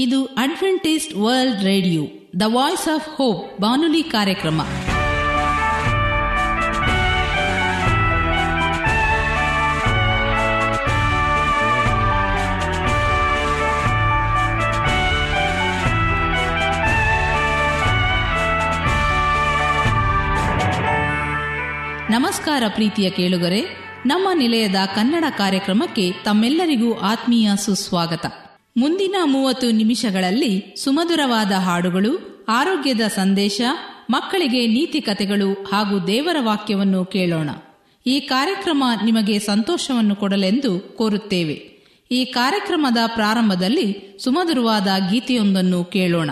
ಇದು Adventist World Radio the Voice of Hope ಬಾನುಲಿ ಕಾರ್ಯಕ್ರಮ. ನಮಸ್ಕಾರ ಪ್ರೀತಿಯ ಕೇಳುಗರೆ, ನಮ್ಮ ನಿಲಯದ ಕನ್ನಡ ಕಾರ್ಯಕ್ರಮಕ್ಕೆ ತಮ್ಮೆಲ್ಲರಿಗೂ ಆತ್ಮೀಯ ಸುಸ್ವಾಗತ. ಮುಂದಿನ ಮೂವತ್ತು ನಿಮಿಷಗಳಲ್ಲಿ ಸುಮಧುರವಾದ ಹಾಡುಗಳು, ಆರೋಗ್ಯದ ಸಂದೇಶ, ಮಕ್ಕಳಿಗೆ ನೀತಿ ಕಥೆಗಳು ಹಾಗೂ ದೇವರ ವಾಕ್ಯವನ್ನು ಕೇಳೋಣ. ಈ ಕಾರ್ಯಕ್ರಮ ನಿಮಗೆ ಸಂತೋಷವನ್ನು ಕೊಡಲೆಂದು ಕೋರುತ್ತೇವೆ. ಈ ಕಾರ್ಯಕ್ರಮದ ಪ್ರಾರಂಭದಲ್ಲಿ ಸುಮಧುರವಾದ ಗೀತೆಯೊಂದನ್ನು ಕೇಳೋಣ.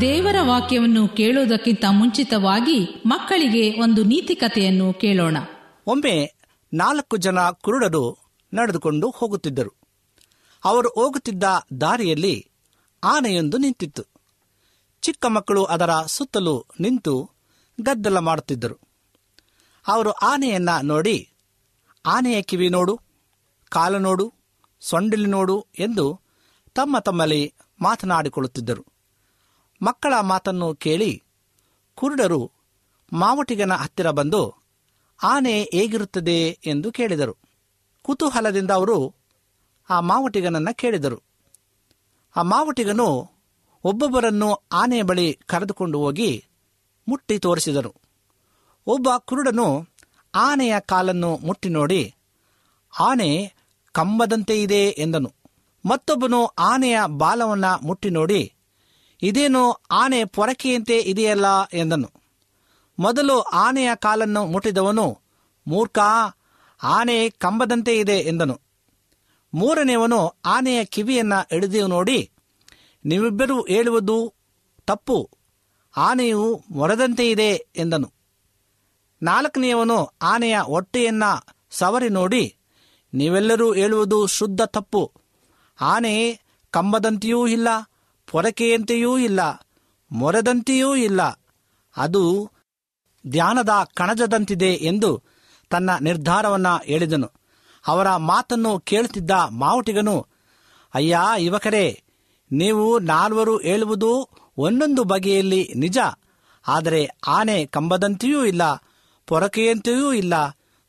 ದೇವರ ವಾಕ್ಯವನ್ನು ಕೇಳುವುದಕ್ಕಿಂತ ಮುಂಚಿತವಾಗಿ ಮಕ್ಕಳಿಗೆ ಒಂದು ನೀತಿ ಕಥೆಯನ್ನು ಕೇಳೋಣ. ಒಮ್ಮೆ ನಾಲ್ಕು ಜನ ಕುರುಡರು ನಡೆದುಕೊಂಡು ಹೋಗುತ್ತಿದ್ದರು. ಅವರು ಹೋಗುತ್ತಿದ್ದ ದಾರಿಯಲ್ಲಿ ಆನೆಯೊಂದು ನಿಂತಿತ್ತು. ಚಿಕ್ಕ ಮಕ್ಕಳು ಅದರ ಸುತ್ತಲೂ ನಿಂತು ಗದ್ದಲ ಮಾಡುತ್ತಿದ್ದರು. ಅವರು ಆನೆಯನ್ನ ನೋಡಿ, ಆನೆಯ ಕಿವಿ ನೋಡು, ಕಾಲು ನೋಡು, ಸೊಂಡಿಲು ನೋಡು ಎಂದು ತಮ್ಮ ತಮ್ಮಲ್ಲಿ ಮಾತನಾಡಿಕೊಳ್ಳುತ್ತಿದ್ದರು. ಮಕ್ಕಳ ಮಾತನ್ನು ಕೇಳಿ ಕುರುಡರು ಮಾವಟಿಗನ ಹತ್ತಿರ ಬಂದು, ಆನೆ ಹೇಗಿರುತ್ತದೆ? ಎಂದು ಕೇಳಿದರು. ಕುತೂಹಲದಿಂದ ಅವರು ಆ ಮಾವಟಿಗನನ್ನ ಕೇಳಿದರು. ಆ ಮಾವಟಿಗನು ಒಬ್ಬೊಬ್ಬರನ್ನು ಆನೆಯ ಬಳಿ ಕರೆದುಕೊಂಡು ಹೋಗಿ ಮುಟ್ಟಿ ತೋರಿಸಿದರು. ಒಬ್ಬ ಕುರುಡನು ಆನೆಯ ಕಾಲನ್ನು ಮುಟ್ಟಿ ನೋಡಿ, ಆನೆ ಕಂಬದಂತೆ ಇದೆ ಎಂದನು. ಮತ್ತೊಬ್ಬನು ಆನೆಯ ಬಾಲವನ್ನು ಮುಟ್ಟಿ ನೋಡಿ ಇದೇನು ಆನೆ ಪೊರಕೆಯಂತೆ ಇದೆಯಲ್ಲ ಎಂದನು. ಮೊದಲು ಆನೆಯ ಕಾಲನ್ನು ಮುಟ್ಟಿದವನು, ಮೂರ್ಖ, ಆನೆ ಕಂಬದಂತೆ ಇದೆ ಎಂದನು. ಮೂರನೆಯವನು ಆನೆಯ ಕಿವಿಯನ್ನ ಹಿಡಿದು ನೋಡಿ ನೀವಿಬ್ಬರೂ ಹೇಳುವುದು ತಪ್ಪು, ಆನೆಯು ಮೊರದಂತೆ ಇದೆ ಎಂದನು. ನಾಲ್ಕನೆಯವನು ಆನೆಯ ಹೊಟ್ಟೆಯನ್ನ ಸವರಿ ನೋಡಿ, ನೀವೆಲ್ಲರೂ ಹೇಳುವುದು ಶುದ್ಧ ತಪ್ಪು, ಆನೆ ಕಂಬದಂತೆಯೂ ಇಲ್ಲ ಪೊರಕೆಯಂತೆಯೂ ಇಲ್ಲ, ಮೊರೆದಂತೆಯೂ ಇಲ್ಲ. ಅದು ಧ್ಯಾನದ ಕಣಜದಂತಿದೆ ಎಂದು ತನ್ನ ನಿರ್ಧಾರವನ್ನ ಹೇಳಿದನು. ಅವರ ಮಾತನ್ನು ಕೇಳುತ್ತಿದ್ದ ಮಾವುಟಿಗನು, ಅಯ್ಯ, ಯುವಕರೇ, ನೀವು ನಾಲ್ವರು ಹೇಳುವುದು ಒಂದೊಂದು ಬಗೆಯಲ್ಲಿ ನಿಜ. ಆದರೆ ಆನೆ ಕಂಬದಂತೆಯೂ ಇಲ್ಲ, ಪೊರಕೆಯಂತೆಯೂ ಇಲ್ಲ,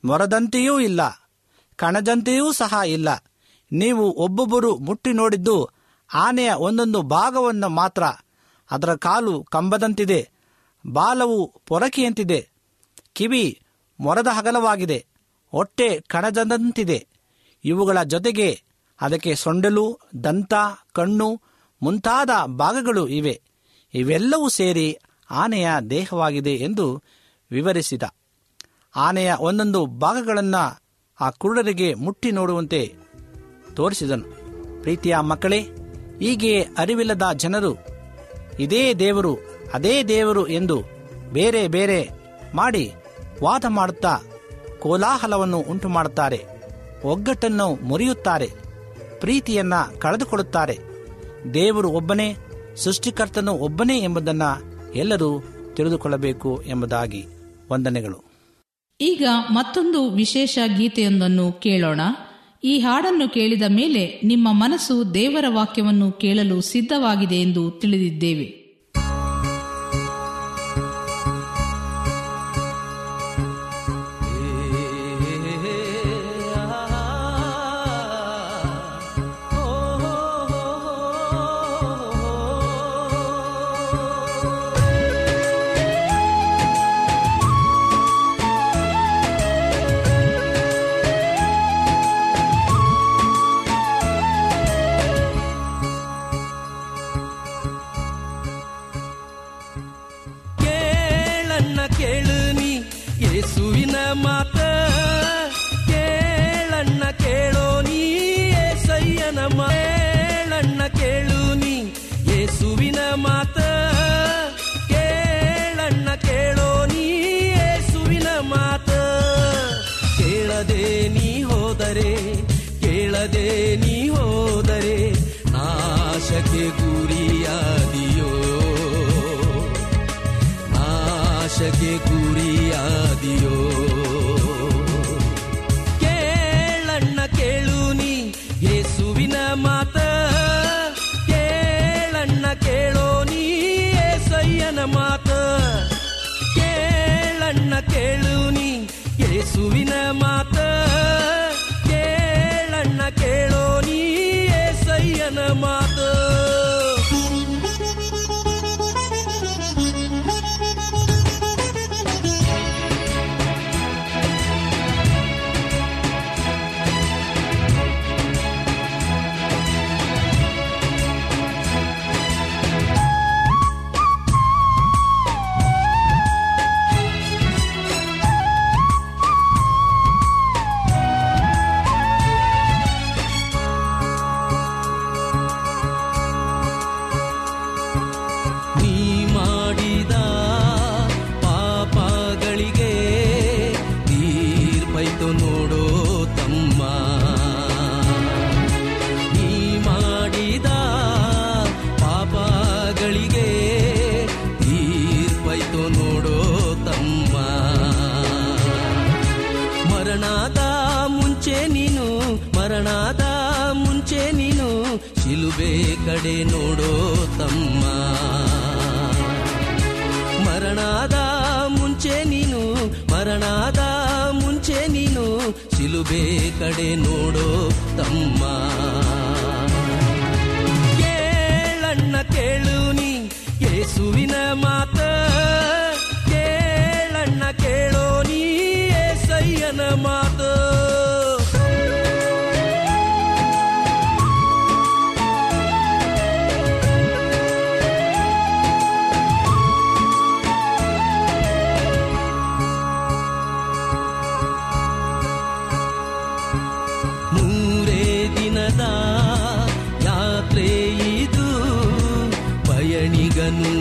ಮೊರದಂತೆಯೂ ಇಲ್ಲ, ಕಣಜಂತೆಯೂ ಸಹ ಇಲ್ಲ. ನೀವು ಒಬ್ಬೊಬ್ಬರು ಮುಟ್ಟಿ ನೋಡಿದ್ದು ಆನೆಯ ಒಂದೊಂದು ಭಾಗವನ್ನು ಮಾತ್ರ. ಅದರ ಕಾಲು ಕಂಬದಂತಿದೆ. ಬಾಲವು ಪೊರಕೆಯಂತಿದೆ. ಕಿವಿ ಮೊರದ ಹಗಲವಾಗಿದೆ. ಹೊಟ್ಟೆ ಕಣಜದಂತಿದೆ. ಇವುಗಳ ಜೊತೆಗೆ ಅದಕ್ಕೆ ಸೊಂಡಲು, ದಂತ, ಕಣ್ಣು ಮುಂತಾದ ಭಾಗಗಳು ಇವೆ. ಇವೆಲ್ಲವೂ ಸೇರಿ ಆನೆಯ ದೇಹವಾಗಿದೆ ಎಂದು ವಿವರಿಸಿದ. ಆನೆಯ ಒಂದೊಂದು ಭಾಗಗಳನ್ನು ಆ ಕುರುಡರಿಗೆ ಮುಟ್ಟಿ ನೋಡುವಂತೆ ತೋರಿಸಿದನು. ಪ್ರೀತಿಯ ಮಕ್ಕಳೇ ಹೀಗೆ ಅರಿವಿಲ್ಲದ ಜನರು ಇದೇ ದೇವರು, ಅದೇ ದೇವರು ಎಂದು ಬೇರೆ ಬೇರೆ ಮಾಡಿ ವಾದ ಮಾಡುತ್ತಾ ಕೋಲಾಹಲವನ್ನು ಉಂಟು ಮಾಡುತ್ತಾರೆ ಒಗ್ಗಟ್ಟನ್ನು ಮುರಿಯುತ್ತಾರೆ, ಪ್ರೀತಿಯನ್ನ ಕಳೆದುಕೊಳ್ಳುತ್ತಾರೆ. ದೇವರು ಒಬ್ಬನೇ, ಸೃಷ್ಟಿಕರ್ತನು ಒಬ್ಬನೇ ಎಂಬುದನ್ನು ಎಲ್ಲರೂ ತಿಳಿದುಕೊಳ್ಳಬೇಕು ಎಂಬುದಾಗಿ ವಂದನೆಗಳು. ಈಗ ಮತ್ತೊಂದು ವಿಶೇಷ ಗೀತೆಯೊಂದನ್ನು ಕೇಳೋಣ. ಈ ಹಾಡನ್ನು ಕೇಳಿದ ಮೇಲೆ ನಿಮ್ಮ ಮನಸ್ಸು ದೇವರ ವಾಕ್ಯವನ್ನು ಕೇಳಲು ಸಿದ್ಧವಾಗಿದೆ ಎಂದು ತಿಳಿದಿದ್ದೇವೆ. ಕೇಳು ನೀ ಯೇಸುವಿನ ಮಾತು cinema. ಮರಣದ ಮುಂಚೆ ನೀನು ಮರಣದ ಮುಂಚೆ ನೀನು ಶಿಲುಬೆ ಕಡೆ ನೋಡೋ ತಮ್ಮ ಮರಣದ ಮುಂಚೆ ನೀನು ಮರಣದ ಮುಂಚೆ ನೀನು ಶಿಲುಬೆ ಕಡೆ ನೋಡೋ ತಮ್ಮ ಕೇಳಣ್ಣ ಕೇಳು ನೀ ಯೇಸುವಿನ ಮಾತ ಏಸಯ್ಯನ ಮಾತು. ಮೂರೇ ದಿನದ ಯಾತ್ರೆ ಇದು ಪಯಣಿಗನು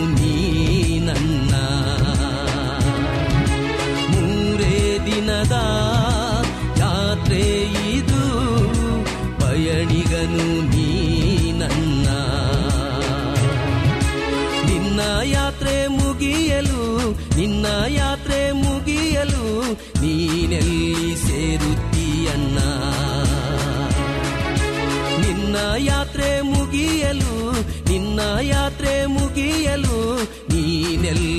ನೀನೆಲ್ಲಿ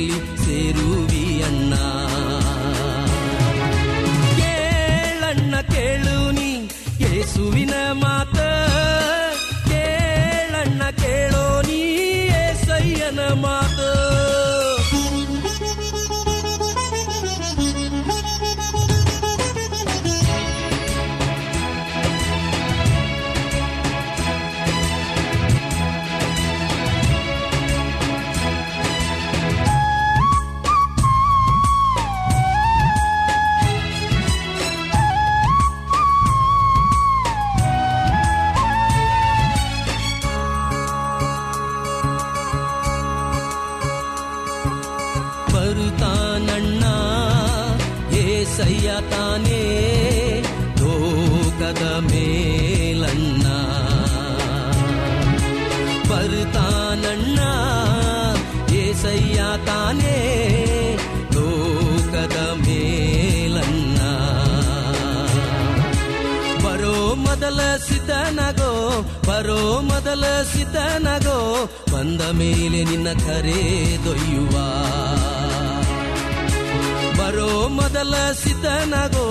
ಮೊದಲ ಸಿದ್ಧನಗೋ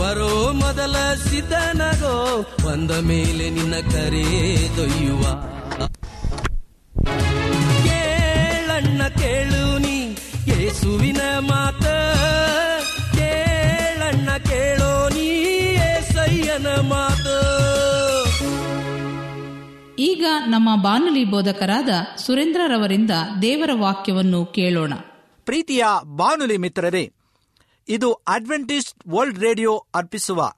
ಬರೋ ಮೊದಲ ಸಿದ್ಧನಗೋ ಬಂದ ಮೇಲೆ ನಿನ್ನ ಕರೆದೊಯ್ಯುವ ಕೇಳಣ್ಣ ಕೇಳು ನೀ ಯೇಸುವಿನ ಮಾತ. ಕೇಳಣ್ಣ ಕೇಳೋ ನೀ ಸಯ್ಯನ ಮಾತ. ಈಗ ನಮ್ಮ ಬಾನುಲಿ ಬೋಧಕರಾದ ಸುರೇಂದ್ರರವರಿಂದ ದೇವರ ವಾಕ್ಯವನ್ನು ಕೇಳೋಣ. ಪ್ರೀತಿಯ ಬಾನುಲಿ ಮಿತ್ರರೇ ಇದು ಅಡ್ವೆಂಟಿಸ್ಟ್ ವರ್ಲ್ಡ್ ರೇಡಿಯೋ ಅರ್ಪಿಸುವ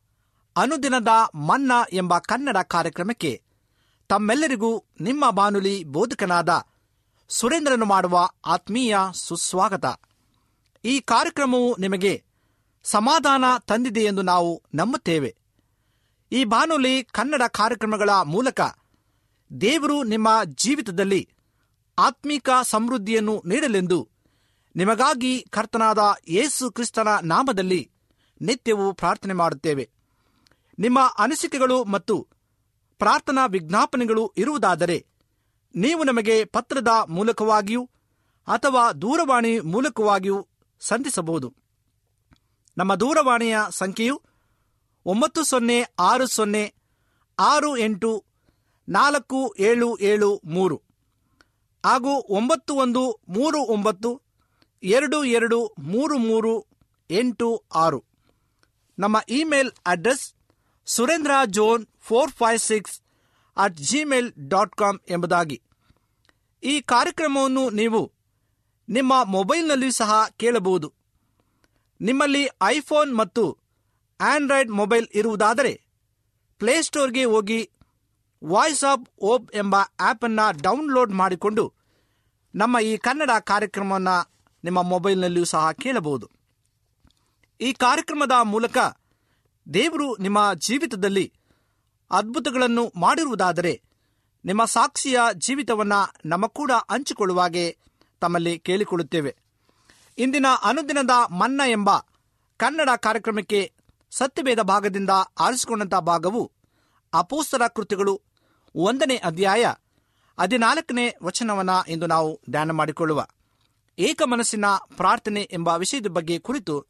ಅನುದಿನದ ಮನ್ನಾ ಎಂಬ ಕನ್ನಡ ಕಾರ್ಯಕ್ರಮಕ್ಕೆ ತಮ್ಮೆಲ್ಲರಿಗೂ ನಿಮ್ಮ ಬಾನುಲಿ ಬೋಧಕನಾದ ಸುರೇಂದ್ರನು ಮಾಡುವ ಆತ್ಮೀಯ ಸುಸ್ವಾಗತ. ಈ ಕಾರ್ಯಕ್ರಮವು ನಿಮಗೆ ಸಮಾಧಾನ ತಂದಿದೆ ಎಂದು ನಾವು ನಂಬುತ್ತೇವೆ. ಈ ಬಾನುಲಿ ಕನ್ನಡ ಕಾರ್ಯಕ್ರಮಗಳ ಮೂಲಕ ದೇವರು ನಿಮ್ಮ ಜೀವಿತದಲ್ಲಿ ಆತ್ಮೀಕ ಸಮೃದ್ಧಿಯನ್ನು ನೀಡಲೆಂದು ನಿಮಗಾಗಿ ಕರ್ತನಾದ ಯೇಸು ಕ್ರಿಸ್ತನ ನಾಮದಲ್ಲಿ ನಿತ್ಯವೂ ಪ್ರಾರ್ಥನೆ ಮಾಡುತ್ತೇವೆ. ನಿಮ್ಮ ಅನಿಸಿಕೆಗಳು ಮತ್ತು ಪ್ರಾರ್ಥನಾ ವಿಜ್ಞಾಪನೆಗಳು ಇರುವುದಾದರೆ ನೀವು ನಮಗೆ ಪತ್ರದ ಮೂಲಕವಾಗಿಯೂ ಅಥವಾ ದೂರವಾಣಿ ಮೂಲಕವಾಗಿಯೂ ಸಂಧಿಸಬಹುದು. ನಮ್ಮ ದೂರವಾಣಿಯ ಸಂಖ್ಯೆಯು ಒಂಬತ್ತು ಸೊನ್ನೆ ಆರು ಸೊನ್ನೆ ಆರು ಎಂಟು ನಾಲ್ಕು ಏಳು ಏಳು ಮೂರು ಹಾಗೂ ಒಂಬತ್ತು ಒಂದು ಮೂರು ಒಂಬತ್ತು ಎರಡು ಎರಡು ಮೂರು ಮೂರು ಎಂಟು ಆರು. ನಮ್ಮ email address Surendra zone four five six at Gmail dot com ಎಂಬುದಾಗಿ. ಈ ಕಾರ್ಯಕ್ರಮವನ್ನು ನೀವು ನಿಮ್ಮ ಮೊಬೈಲ್ನಲ್ಲಿ ಸಹ ಕೇಳಬಹುದು. ನಿಮ್ಮಲ್ಲಿ ಐಫೋನ್ ಮತ್ತು ಆಂಡ್ರಾಯ್ಡ್ ಮೊಬೈಲ್ ಇರುವುದಾದರೆ ಪ್ಲೇಸ್ಟೋರ್ಗೆ ಹೋಗಿ ವಾಯ್ಸ್ ಆಫ್ ಓಪ್ ಎಂಬ ಆ್ಯಪನ್ನು ಡೌನ್ಲೋಡ್ ಮಾಡಿಕೊಂಡು ನಮ್ಮ ಈ ಕನ್ನಡ ಕಾರ್ಯಕ್ರಮವನ್ನು ನಿಮ್ಮ ಮೊಬೈಲ್ನಲ್ಲಿಯೂ ಸಹ ಕೇಳಬಹುದು. ಈ ಕಾರ್ಯಕ್ರಮದ ಮೂಲಕ ದೇವರು ನಿಮ್ಮ ಜೀವಿತದಲ್ಲಿ ಅದ್ಭುತಗಳನ್ನು ಮಾಡಿರುವುದಾದರೆ ನಿಮ್ಮ ಸಾಕ್ಷಿಯ ಜೀವಿತವನ್ನು ನಮ್ಮ ಕೂಡ ಹಂಚಿಕೊಳ್ಳುವಾಗೆ ತಮ್ಮಲ್ಲಿ ಕೇಳಿಕೊಳ್ಳುತ್ತೇವೆ. ಇಂದಿನ ಅನುದಿನದ ಮನ್ನ ಎಂಬ ಕನ್ನಡ ಕಾರ್ಯಕ್ರಮಕ್ಕೆ ಸತ್ಯಭೇದ ಭಾಗದಿಂದ ಆರಿಸಿಕೊಂಡಂಥ ಭಾಗವು ಅಪೋಸ್ತರ ಕೃತಿಗಳು ಒಂದನೇ ಅಧ್ಯಾಯ ಹದಿನಾಲ್ಕನೇ ವಚನವನ್ನು ಇಂದು ನಾವು ಧ್ಯಾನ ಮಾಡಿಕೊಳ್ಳುವ. ಏಕ ಮನಸ್ಸಿನ ಪ್ರಾರ್ಥನೆ ಎಂಬ ವಿಷಯದ ಬಗ್ಗೆ ಕುರಿತು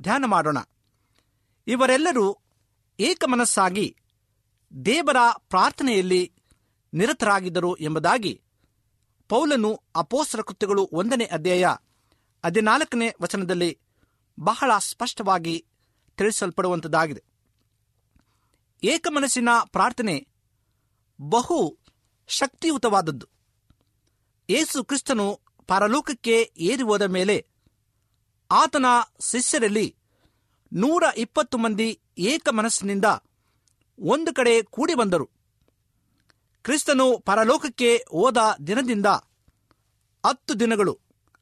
ಧ್ಯಾನ ಮಾಡೋಣ. ಇವರೆಲ್ಲರೂ ಏಕ ಮನಸ್ಸಾಗಿ ದೇವರ ಪ್ರಾರ್ಥನೆಯಲ್ಲಿ ನಿರತರಾಗಿದ್ದರು ಎಂಬುದಾಗಿ ಪೌಲನು ಅಪೋಸ್ತರ ಕೃತ್ಯಗಳು ಒಂದನೇ ಅಧ್ಯಾಯ ಹದಿನಾಲ್ಕನೇ ವಚನದಲ್ಲಿ ಬಹಳ ಸ್ಪಷ್ಟವಾಗಿ ತಿಳಿಸಲ್ಪಡುವಂಥದ್ದಾಗಿದೆ ಏಕಮನಸ್ಸಿನ ಪ್ರಾರ್ಥನೆ ಬಹು ಶಕ್ತಿಯುತವಾದದ್ದು. ಏಸು ಕ್ರಿಸ್ತನು ಪರಲೋಕಕ್ಕೆ ಏರಿ ಹೋದ ಮೇಲೆ ಆತನ ಶಿಷ್ಯರಲ್ಲಿ ನೂರ ಇಪ್ಪತ್ತು ಮಂದಿ ಏಕಮನಸ್ಸಿನಿಂದ ಒಂದು ಕಡೆ ಕೂಡಿ ಬಂದರು. ಕ್ರಿಸ್ತನು ಪರಲೋಕಕ್ಕೆ ಹೋದ ದಿನದಿಂದ ಹತ್ತು ದಿನಗಳು,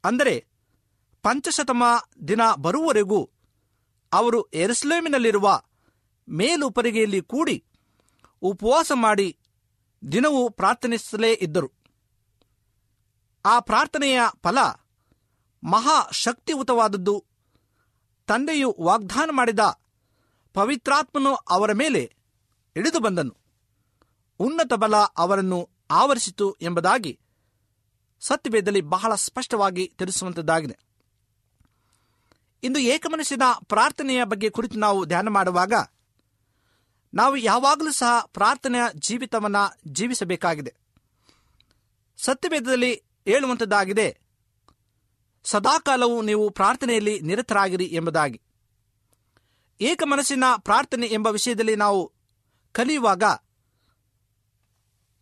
ಅಂದರೆ ಪಂಚಶತಮ ದಿನ ಬರುವವರೆಗೂ ಅವರು ಎರುಸಲೇಮಿನಲ್ಲಿರುವ ಮೇಲುಪರಿಗೆಯಲ್ಲಿ ಕೂಡಿ ಉಪವಾಸ ಮಾಡಿ ದಿನವೂ ಪ್ರಾರ್ಥನಿಸಲೇ ಇದ್ದರು. ಆ ಪ್ರಾರ್ಥನೆಯ ಫಲ ಮಹಾ ಶಕ್ತಿಯುತವಾದದ್ದು ತಂದೆಯು ವಾಗ್ದಾನ ಮಾಡಿದ ಪವಿತ್ರಾತ್ಮನು ಅವರ ಮೇಲೆ ಇಳಿದು ಬಂದನು. ಉನ್ನತ ಬಲ ಅವರನ್ನು ಆವರಿಸಿತು ಎಂಬುದಾಗಿ ಸತ್ಯವೇದದಲ್ಲಿ ಬಹಳ ಸ್ಪಷ್ಟವಾಗಿ ತಿಳಿಸುವಂಥದ್ದಾಗಿದೆ ಇಂದು ಏಕಮನಸ್ಸಿನ ಪ್ರಾರ್ಥನೆಯ ಬಗ್ಗೆ ಕುರಿತು ನಾವು ಧ್ಯಾನ ಮಾಡುವಾಗ ನಾವು ಯಾವಾಗಲೂ ಸಹ ಪ್ರಾರ್ಥನೆಯ ಜೀವಿತವನ್ನು ಜೀವಿಸಬೇಕಾಗಿದೆ. ಸತ್ಯವೇದದಲ್ಲಿ ಹೇಳುವಂಥದ್ದಾಗಿದೆ ಸದಾಕಾಲವು ನೀವು ಪ್ರಾರ್ಥನೆಯಲ್ಲಿ ನಿರತರಾಗಿರಿ ಎಂಬುದಾಗಿ. ಏಕ ಮನಸ್ಸಿನ ಪ್ರಾರ್ಥನೆ ಎಂಬ ವಿಷಯದಲ್ಲಿ ನಾವು ಕಲಿಯುವಾಗ,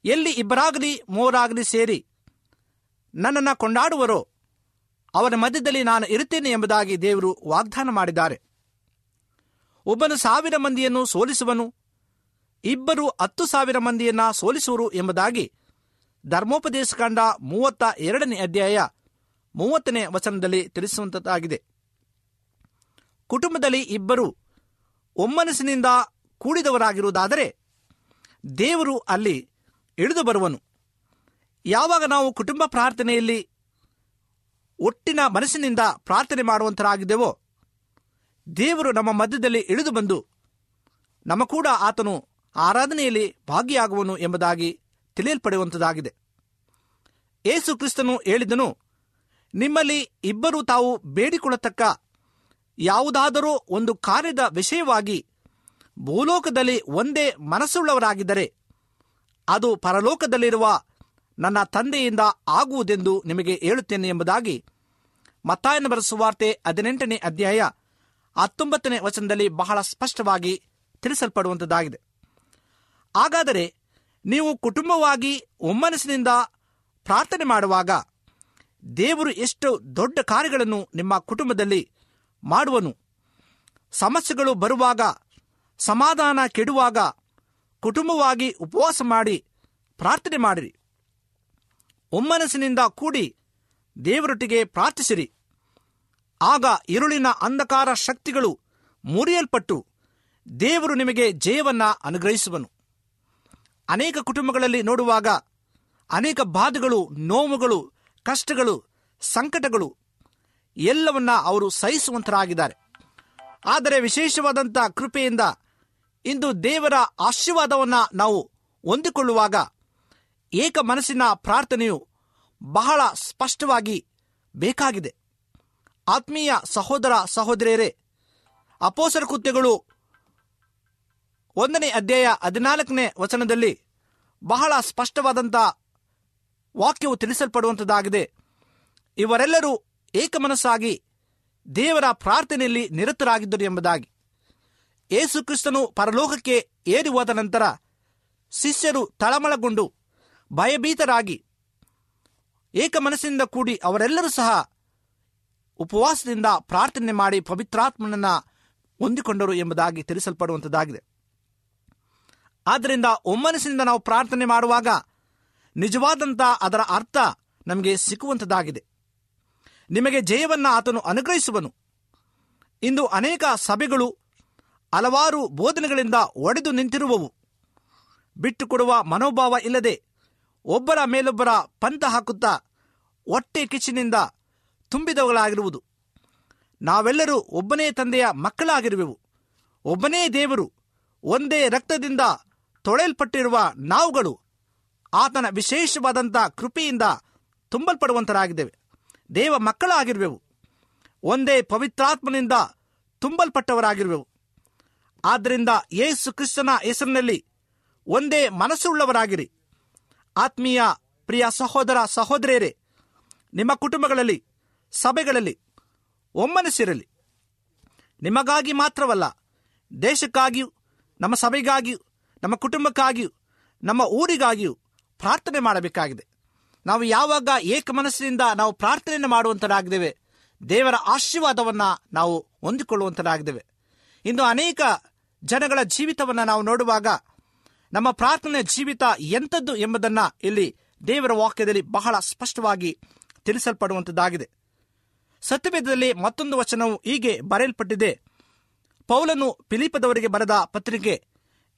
ಎಲ್ಲಿ ಇಬ್ಬರಾಗಲಿ ಮೂವರಾಗಲಿ ಸೇರಿ ನನ್ನನ್ನು ಕೊಂಡಾಡುವರೋ ಅವರ ಮಧ್ಯದಲ್ಲಿ ನಾನು ಇರುತ್ತೇನೆ ಎಂಬುದಾಗಿ ದೇವರು ವಾಗ್ದಾನ ಮಾಡಿದ್ದಾರೆ. ಒಬ್ಬನು ಸಾವಿರ ಮಂದಿಯನ್ನು ಸೋಲಿಸುವನು, ಇಬ್ಬರು ಹತ್ತು ಸಾವಿರ ಮಂದಿಯನ್ನು ಸೋಲಿಸುವರು ಎಂಬುದಾಗಿ ಧರ್ಮೋಪದೇಶ ಕಂಡ ಮೂವತ್ತ ಎರಡನೇ ಅಧ್ಯಾಯ ಮೂವತ್ತನೇ ವಚನದಲ್ಲಿ ತಿಳಿಸುವಂತದ್ದಾಗಿದೆ. ಕುಟುಂಬದಲ್ಲಿ ಇಬ್ಬರು ಒಮ್ಮನಸ್ಸಿನಿಂದ ಕೂಡಿದವರಾಗಿರುವುದಾದರೆ ದೇವರು ಅಲ್ಲಿ ಇಳಿದು ಬರುವನು. ಯಾವಾಗ ನಾವು ಕುಟುಂಬ ಪ್ರಾರ್ಥನೆಯಲ್ಲಿ ಒಟ್ಟಿನ ಮನಸ್ಸಿನಿಂದ ಪ್ರಾರ್ಥನೆ ಮಾಡುವಂತರಾಗಿದ್ದೆವೋ ದೇವರು ನಮ್ಮ ಮಧ್ಯದಲ್ಲಿ ಇಳಿದು ಬಂದು ನಮ್ಮ ಕೂಡ ಆತನು ಆರಾಧನೆಯಲ್ಲಿ ಭಾಗಿಯಾಗುವನು ಎಂಬುದಾಗಿ ತಿಳಿಯಲ್ಪಡುವಂಥದ್ದಾಗಿದೆ ಏಸು ಕ್ರಿಸ್ತನು ಹೇಳಿದನು, ನಿಮ್ಮಲ್ಲಿ ಇಬ್ಬರು ತಾವು ಬೇಡಿಕೊಳ್ಳತಕ್ಕ ಯಾವುದಾದರೂ ಒಂದು ಕಾರ್ಯದ ವಿಷಯವಾಗಿ ಭೂಲೋಕದಲ್ಲಿ ಒಂದೇ ಮನಸ್ಸುಳ್ಳವರಾಗಿದ್ದರೆ, ಅದು ಪರಲೋಕದಲ್ಲಿರುವ ನನ್ನ ತಂದೆಯಿಂದ ಆಗುವುದೆಂದು ನಿಮಗೆ ಹೇಳುತ್ತೇನೆ ಎಂಬುದಾಗಿ ಮತ್ತಾಯನ ಬರೆಸುವಾರ್ತೆ ಹದಿನೆಂಟನೇ ಅಧ್ಯಾಯ ಹತ್ತೊಂಬತ್ತನೇ ವಚನದಲ್ಲಿ ಬಹಳ ಸ್ಪಷ್ಟವಾಗಿ ತಿಳಿಸಲ್ಪಡುವಂಥದ್ದಾಗಿದೆ ಹಾಗಾದರೆ ನೀವು ಕುಟುಂಬವಾಗಿ ಒಮ್ಮನಸ್ಸಿನಿಂದ ಪ್ರಾರ್ಥನೆ ಮಾಡುವಾಗ ದೇವರು ಎಷ್ಟು ದೊಡ್ಡ ಕಾರ್ಯಗಳನ್ನು ನಿಮ್ಮ ಕುಟುಂಬದಲ್ಲಿ ಮಾಡುವನು. ಸಮಸ್ಯೆಗಳು ಬರುವಾಗ, ಸಮಾಧಾನ ಕೆಡುವಾಗ ಕುಟುಂಬವಾಗಿ ಉಪವಾಸ ಮಾಡಿ ಪ್ರಾರ್ಥನೆ ಮಾಡಿರಿ. ಒಮ್ಮನಸ್ಸಿನಿಂದ ಕೂಡಿ ದೇವರೊಟ್ಟಿಗೆ ಪ್ರಾರ್ಥಿಸಿರಿ. ಆಗ ಇರುಳಿನ ಅಂಧಕಾರ ಶಕ್ತಿಗಳು ಮುರಿಯಲ್ಪಟ್ಟು ದೇವರು ನಿಮಗೆ ಜಯವನ್ನ ಅನುಗ್ರಹಿಸುವನು. ಅನೇಕ ಕುಟುಂಬಗಳಲ್ಲಿ ನೋಡುವಾಗ ಅನೇಕ ಬಾಧೆಗಳು, ನೋವುಗಳು, ಕಷ್ಟಗಳು, ಸಂಕಟಗಳು ಎಲ್ಲವನ್ನ ಅವರು ಸಹಿಸುವಂತರಾಗಿದ್ದಾರೆ. ಆದರೆ ವಿಶೇಷವಾದಂಥ ಕೃಪೆಯಿಂದ ಇಂದು ದೇವರ ಆಶೀರ್ವಾದವನ್ನು ನಾವು ಹೊಂದಿಕೊಳ್ಳುವಾಗ ಏಕ ಮನಸ್ಸಿನ ಪ್ರಾರ್ಥನೆಯು ಬಹಳ ಸ್ಪಷ್ಟವಾಗಿ ಬೇಕಾಗಿದೆ. ಆತ್ಮೀಯ ಸಹೋದರ ಸಹೋದರಿಯರೇ, ಅಪೋಸರ ಕೃತ್ಯಗಳು ಒಂದನೇ ಅಧ್ಯಾಯ ಹದಿನಾಲ್ಕನೇ ವಚನದಲ್ಲಿ ಬಹಳ ಸ್ಪಷ್ಟವಾದಂಥ ವಾಕ್ಯವು ತಿಳಿಸಲ್ಪಡುವಂಥದ್ದಾಗಿದೆ ಇವರೆಲ್ಲರೂ ಏಕಮನಸ್ಸಾಗಿ ದೇವರ ಪ್ರಾರ್ಥನೆಯಲ್ಲಿ ನಿರತರಾಗಿದ್ದರು ಎಂಬುದಾಗಿ. ಯೇಸು ಕ್ರಿಸ್ತನು ಪರಲೋಕಕ್ಕೆ ಏರಿ ಹೋದ ನಂತರ ಶಿಷ್ಯರು ತಳಮಳಗೊಂಡು ಭಯಭೀತರಾಗಿ ಏಕಮನಸ್ಸಿನಿಂದ ಕೂಡಿ ಅವರೆಲ್ಲರೂ ಸಹ ಉಪವಾಸದಿಂದ ಪ್ರಾರ್ಥನೆ ಮಾಡಿ ಪವಿತ್ರಾತ್ಮನನ್ನು ಹೊಂದಿಕೊಂಡರು ಎಂಬುದಾಗಿ ತಿಳಿಸಲ್ಪಡುವಂಥದ್ದಾಗಿದೆ ಆದ್ದರಿಂದ ಒಮ್ಮನಸ್ಸಿನಿಂದ ನಾವು ಪ್ರಾರ್ಥನೆ ಮಾಡುವಾಗ ನಿಜವಾದಂಥ ಅದರ ಅರ್ಥ ನಮಗೆ ಸಿಕ್ಕುವಂಥದ್ದಾಗಿದೆ ನಿಮಗೆ ಜಯವನ್ನು ಆತನು ಅನುಗ್ರಹಿಸುವನು. ಇಂದು ಅನೇಕ ಸಭೆಗಳು ಹಲವಾರು ಬೋಧನೆಗಳಿಂದ ಒಡೆದು ನಿಂತಿರುವವು. ಬಿಟ್ಟುಕೊಡುವ ಮನೋಭಾವ ಇಲ್ಲದೆ ಒಬ್ಬರ ಮೇಲೊಬ್ಬರ ಪಂತ ಹಾಕುತ್ತಾ ಹೊಟ್ಟೆ ಕಿಚ್ಚಿನಿಂದ ತುಂಬಿದವುಗಳಾಗಿರುವುದು ನಾವೆಲ್ಲರೂ ಒಬ್ಬನೇ ತಂದೆಯ ಮಕ್ಕಳಾಗಿರುವೆವು. ಒಬ್ಬನೇ ದೇವರು ಒಂದೇ ರಕ್ತದಿಂದ ತೊಳೆಯಲ್ಪಟ್ಟಿರುವ ನಾವುಗಳು ಆತನ ವಿಶೇಷವಾದಂಥ ಕೃಪೆಯಿಂದ ತುಂಬಲ್ಪಡುವಂತರಾಗಿದ್ದೇವೆ. ದೇವ ಮಕ್ಕಳಾಗಿರುವೆವು. ಒಂದೇ ಪವಿತ್ರಾತ್ಮನಿಂದ ತುಂಬಲ್ಪಟ್ಟವರಾಗಿರುವೆವು. ಆದ್ದರಿಂದ ಯೇಸು ಕ್ರಿಸ್ತನ ಹೆಸರಿನಲ್ಲಿ ಒಂದೇ ಮನಸ್ಸುಳ್ಳವರಾಗಿರಿ. ಆತ್ಮೀಯ ಪ್ರಿಯ ಸಹೋದರ ಸಹೋದರಿಯರೇ, ನಿಮ್ಮ ಕುಟುಂಬಗಳಲ್ಲಿ, ಸಭೆಗಳಲ್ಲಿ ಒಮ್ಮನಸ್ಸಿರಲಿ ನಿಮಗಾಗಿ ಮಾತ್ರವಲ್ಲ, ದೇಶಕ್ಕಾಗಿಯೂ, ನಮ್ಮ ಸಭೆಗಾಗಿಯೂ ನಮ್ಮ ಕುಟುಂಬಕ್ಕಾಗಿಯೂ, ನಮ್ಮ ಊರಿಗಾಗಿಯೂ ಪ್ರಾರ್ಥನೆ ಮಾಡಬೇಕಾಗಿದೆ. ನಾವು ಯಾವಾಗ ಏಕ ಮನಸ್ಸಿನಿಂದ ನಾವು ಪ್ರಾರ್ಥನೆಯನ್ನು ಮಾಡುವಂಥದ್ದಾಗಿದ್ದೇವೆ ದೇವರ ಆಶೀರ್ವಾದವನ್ನು ನಾವು ಹೊಂದಿಕೊಳ್ಳುವಂಥದ್ದಾಗಿದ್ದೇವೆ ಇಂದು ಅನೇಕ ಜನಗಳ ಜೀವಿತವನ್ನು ನಾವು ನೋಡುವಾಗ ನಮ್ಮ ಪ್ರಾರ್ಥನೆ ಜೀವಿತ ಎಂಥದ್ದು ಎಂಬುದನ್ನು ಇಲ್ಲಿ ದೇವರ ವಾಕ್ಯದಲ್ಲಿ ಬಹಳ ಸ್ಪಷ್ಟವಾಗಿ ತಿಳಿಸಲ್ಪಡುವಂಥದ್ದಾಗಿದೆ ಸತ್ಯವೇದದಲ್ಲಿ ಮತ್ತೊಂದು ವಚನವು ಹೀಗೆ ಬರೆಯಲ್ಪಟ್ಟಿದೆ. ಪೌಲನು ಫಿಲಿಪದವರಿಗೆ ಬರೆದ ಪತ್ರಿಕೆ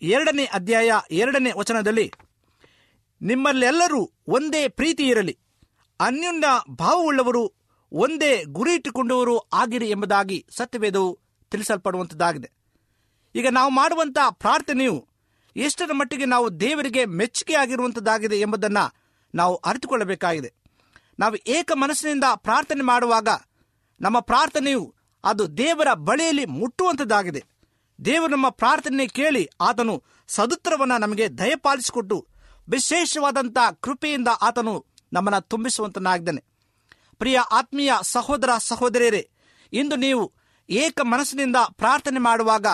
ಎರಡನೇ ಅಧ್ಯಾಯ ಎರಡನೇ ವಚನದಲ್ಲಿ, ನಿಮ್ಮಲ್ಲೆಲ್ಲರೂ ಒಂದೇ ಪ್ರೀತಿ ಇರಲಿ ಅನ್ಯುನ್ನ ಭಾವವುಳ್ಳವರು ಒಂದೇ ಗುರಿ ಇಟ್ಟುಕೊಂಡವರು ಆಗಿರಿ ಎಂಬುದಾಗಿ ಸತ್ಯವೇದವು ತಿಳಿಸಲ್ಪಡುವಂಥದ್ದಾಗಿದೆ ಈಗ ನಾವು ಮಾಡುವಂಥ ಪ್ರಾರ್ಥನೆಯು ಎಷ್ಟರ ಮಟ್ಟಿಗೆ ನಾವು ದೇವರಿಗೆ ಮೆಚ್ಚುಗೆ ಆಗಿರುವಂಥದ್ದಾಗಿದೆ ಎಂಬುದನ್ನು ನಾವು ಅರಿತುಕೊಳ್ಳಬೇಕಾಗಿದೆ. ನಾವು ಏಕ ಮನಸ್ಸಿನಿಂದ ಪ್ರಾರ್ಥನೆ ಮಾಡುವಾಗ ನಮ್ಮ ಪ್ರಾರ್ಥನೆಯು ಅದು ದೇವರ ಬಳಿಯಲ್ಲಿ ಮುಟ್ಟುವಂಥದ್ದಾಗಿದೆ ದೇವರು ನಮ್ಮ ಪ್ರಾರ್ಥನೆ ಕೇಳಿ ಆತನು ಸದುತ್ತರವನ್ನು ನಮಗೆ ದಯಪಾಲಿಸಿಕೊಟ್ಟು ವಿಶೇಷವಾದಂಥ ಕೃಪೆಯಿಂದ ಆತನು ನಮ್ಮನ್ನು ತುಂಬಿಸುವಂತನಾಗಿದ್ದಾನೆ. ಪ್ರಿಯ ಆತ್ಮೀಯ ಸಹೋದರ ಸಹೋದರಿಯರೇ, ಇಂದು ನೀವು ಏಕ ಮನಸ್ಸಿನಿಂದ ಪ್ರಾರ್ಥನೆ ಮಾಡುವಾಗ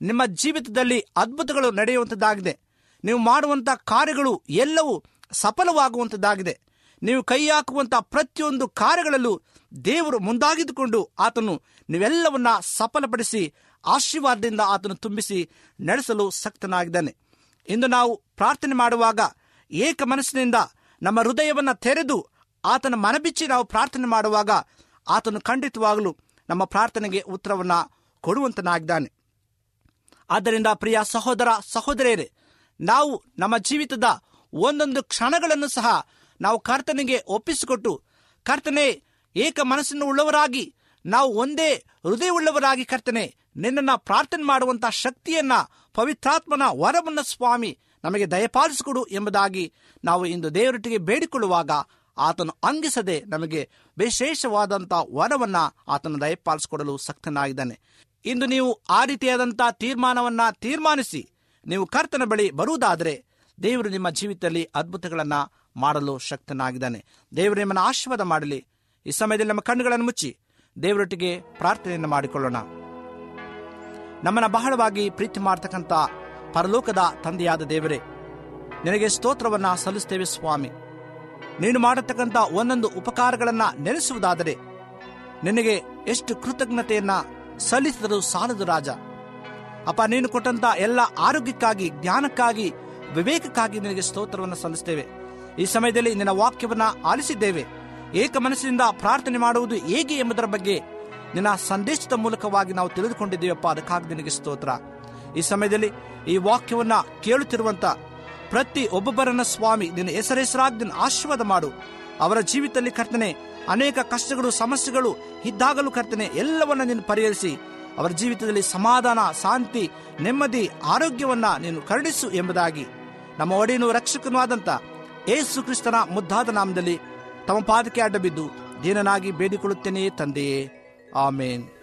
ನಿಮ್ಮ ಜೀವಿತದಲ್ಲಿ ಅದ್ಭುತಗಳು ನಡೆಯುವಂಥದ್ದಾಗಿದೆ ನೀವು ಮಾಡುವಂಥ ಕಾರ್ಯಗಳು ಎಲ್ಲವೂ ಸಫಲವಾಗುವಂಥದ್ದಾಗಿದೆ ನೀವು ಕೈ ಹಾಕುವಂಥ ಪ್ರತಿಯೊಂದು ಕಾರ್ಯಗಳಲ್ಲೂ ದೇವರು ಮುಂದಾಗಿದ್ದುಕೊಂಡು ಆತನು ನೀವೆಲ್ಲವನ್ನ ಸಫಲಪಡಿಸಿ ಆಶೀರ್ವಾದದಿಂದ ಆತನು ತುಂಬಿಸಿ ನಡೆಸಲು ಸಕ್ತನಾಗಿದ್ದಾನೆ. ಇಂದು ನಾವು ಪ್ರಾರ್ಥನೆ ಮಾಡುವಾಗ ಏಕ ಮನಸ್ಸಿನಿಂದ ನಮ್ಮ ಹೃದಯವನ್ನು ತೆರೆದು ಆತನ ಮನಬಿಚ್ಚಿ ನಾವು ಪ್ರಾರ್ಥನೆ ಮಾಡುವಾಗ ಆತನು ಖಂಡಿತವಾಗಲು ನಮ್ಮ ಪ್ರಾರ್ಥನೆಗೆ ಉತ್ತರವನ್ನು ಕೊಡುವಂತನಾಗಿದ್ದಾನೆ. ಆದ್ದರಿಂದ ಪ್ರಿಯ ಸಹೋದರ, ಸಹೋದರಿಯರೇ, ನಾವು ನಮ್ಮ ಜೀವಿತದ ಒಂದೊಂದು ಕ್ಷಣಗಳನ್ನು ಸಹ ನಾವು ಕರ್ತನಿಗೆ ಒಪ್ಪಿಸಿಕೊಟ್ಟು ಕರ್ತನೆ ಏಕ ಮನಸ್ಸನ್ನು ಉಳ್ಳವರಾಗಿ ನಾವು ಒಂದೇ ಹೃದಯವುಳ್ಳವರಾಗಿ ಕರ್ತನೆ ನಿನ್ನನ್ನು ಪ್ರಾರ್ಥನೆ ಮಾಡುವಂಥ ಶಕ್ತಿಯನ್ನ, ಪವಿತ್ರಾತ್ಮನ ವರವನ್ನ ಸ್ವಾಮಿ, ನಮಗೆ ದಯಪಾಲಿಸಿಕೊಡು ಎಂಬುದಾಗಿ ನಾವು ಇಂದು ದೇವರೊಟ್ಟಿಗೆ ಬೇಡಿಕೊಳ್ಳುವಾಗ ಆತನು ಅಂಗಿಸದೆ ನಮಗೆ ವಿಶೇಷವಾದಂಥ ವರವನ್ನ ಆತನು ದಯಪಾಲಿಸಿಕೊಡಲು ಸಕ್ತನಾಗಿದ್ದಾನೆ. ಇಂದು ನೀವು ಆ ರೀತಿಯಾದಂಥ ತೀರ್ಮಾನವನ್ನ ತೀರ್ಮಾನಿಸಿ, ನೀವು ಕರ್ತನ ಬಳಿ ಬರುವುದಾದರೆ ದೇವರು ನಿಮ್ಮ ಜೀವಿತದಲ್ಲಿ ಅದ್ಭುತಗಳನ್ನ ಮಾಡಲು ಶಕ್ತನಾಗಿದ್ದಾನೆ. ದೇವರು ನಿಮ್ಮನ್ನು ಆಶೀರ್ವಾದ ಮಾಡಲಿ. ಈ ಸಮಯದಲ್ಲಿ ನಮ್ಮ ಕಣ್ಣುಗಳನ್ನು ಮುಚ್ಚಿ ದೇವರೊಟ್ಟಿಗೆ ಪ್ರಾರ್ಥನೆಯನ್ನು ಮಾಡಿಕೊಳ್ಳೋಣ. ನಮ್ಮನ್ನು ಬಹಳವಾಗಿ ಪ್ರೀತಿ ಮಾಡ್ತಕ್ಕಂಥ ಪರಲೋಕದ ತಂದೆಯಾದ ದೇವರೇ, ನಿನಗೆ ಸ್ತೋತ್ರವನ್ನ ಸಲ್ಲಿಸ್ತೇವೆ ಸ್ವಾಮಿ. ನೀನು ಮಾಡತಕ್ಕಂಥ ಒಂದೊಂದು ಉಪಕಾರಗಳನ್ನ ನೆನೆಸುವುದಾದರೆ, ನಿನಗೆ ಎಷ್ಟು ಕೃತಜ್ಞತೆಯನ್ನ ಸಲ್ಲಿಸಿದರೂ ಸಾಲದು ರಾಜ. ಅಪ್ಪ, ನೀನು ಕೊಟ್ಟಂತ ಎಲ್ಲ ಆರೋಗ್ಯಕ್ಕಾಗಿ, ಜ್ಞಾನಕ್ಕಾಗಿ, ವಿವೇಕಕ್ಕಾಗಿ ನಿನಗೆ ಸ್ತೋತ್ರವನ್ನು ಸಲ್ಲಿಸ್ತೇವೆ. ಈ ಸಮಯದಲ್ಲಿ ನಿನ್ನ ವಾಕ್ಯವನ್ನ ಆಲಿಸಿದ್ದೇವೆ. ಏಕ ಮನಸ್ಸಿನಿಂದ ಪ್ರಾರ್ಥನೆ ಮಾಡುವುದು ಹೇಗೆ ಎಂಬುದರ ಬಗ್ಗೆ ನಿನ್ನ ಸಂದೇಶದ ಮೂಲಕವಾಗಿ ನಾವು ತಿಳಿದುಕೊಂಡಿದ್ದೀವಪ್ಪ. ಅದಕ್ಕಾಗಿ ನಿನಗೆ ಸ್ತೋತ್ರ. ಈ ಸಮಯದಲ್ಲಿ ಈ ವಾಕ್ಯವನ್ನ ಕೇಳುತ್ತಿರುವಂತ ಪ್ರತಿ ಒಬ್ಬೊಬ್ಬರನ್ನ ಸ್ವಾಮಿ, ನಿನ್ನ ಹೆಸರೆಸರಾಗಿ ನಿನ್ನ ಆಶೀರ್ವಾದ ಮಾಡು. ಅವರ ಜೀವಿತದಲ್ಲಿ ಕರ್ತನೆ, ಅನೇಕ ಕಷ್ಟಗಳು, ಸಮಸ್ಯೆಗಳು ಇದ್ದಾಗಲೂ ಕರ್ತನೆ, ಎಲ್ಲವನ್ನ ನೀನು ಪರಿಹರಿಸಿ, ಅವರ ಜೀವಿತದಲ್ಲಿ ಸಮಾಧಾನ, ಶಾಂತಿ, ನೆಮ್ಮದಿ, ಆರೋಗ್ಯವನ್ನ ನೀನು ಕರುಣಿಸು ಎಂಬುದಾಗಿ. ನಮ್ಮ ಒಡೆಯನು ರಕ್ಷಕನೂ ಆದಂತ ಏಸು ಕ್ರಿಸ್ತನ ಮುದ್ದಾದ ನಾಮದಲ್ಲಿ ತಮ್ಮ ಪಾದಕ್ಕೆ ಅಡ್ಡಬಿದ್ದು ದೀನನಾಗಿ ಬೇಡಿಕೊಳ್ಳುತ್ತೇನೆ ತಂದೆಯೇ. Amen.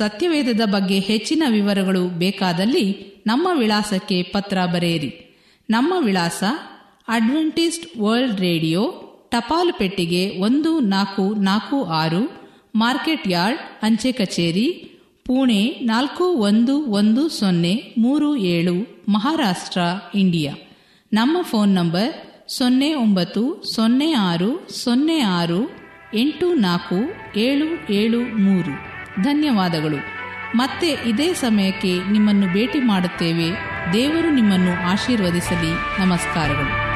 ಸತ್ಯವೇದದ ಬಗ್ಗೆ ಹೆಚ್ಚಿನ ವಿವರಗಳು ಬೇಕಾದಲ್ಲಿ ನಮ್ಮ ವಿಳಾಸಕ್ಕೆ ಪತ್ರ ಬರೆಯಿರಿ. ನಮ್ಮ ವಿಳಾಸ ಅಡ್ವೆಂಟಿಸ್ಟ್ ವರ್ಲ್ಡ್ ರೇಡಿಯೋ ಟಪಾಲು ಪೆಟ್ಟಿಗೆ ಒಂದು ನಾಲ್ಕು ನಾಲ್ಕು ಆರು, ಮಾರ್ಕೆಟ್ ಯಾರ್ಡ್, ಅಂಚೆ ಕಚೇರಿ, ಪುಣೆ ನಾಲ್ಕು ಒಂದು ಒಂದು ಸೊನ್ನೆ ಮೂರು ಏಳು, ಮಹಾರಾಷ್ಟ್ರ, ಇಂಡಿಯಾ. ನಮ್ಮ ಫೋನ್ ನಂಬರ್ ಸೊನ್ನೆ ಒಂಬತ್ತು ಸೊನ್ನೆ ಆರು ಸೊನ್ನೆ ಆರು ಎಂಟು ನಾಲ್ಕು ಏಳು ಏಳು ಮೂರು. ಧನ್ಯವಾದಗಳು. ಮತ್ತೆ ಇದೇ ಸಮಯಕ್ಕೆ ನಿಮ್ಮನ್ನು ಭೇಟಿ ಮಾಡುತ್ತೇವೆ. ದೇವರು ನಿಮ್ಮನ್ನು ಆಶೀರ್ವದಿಸಲಿ. ನಮಸ್ಕಾರಗಳು.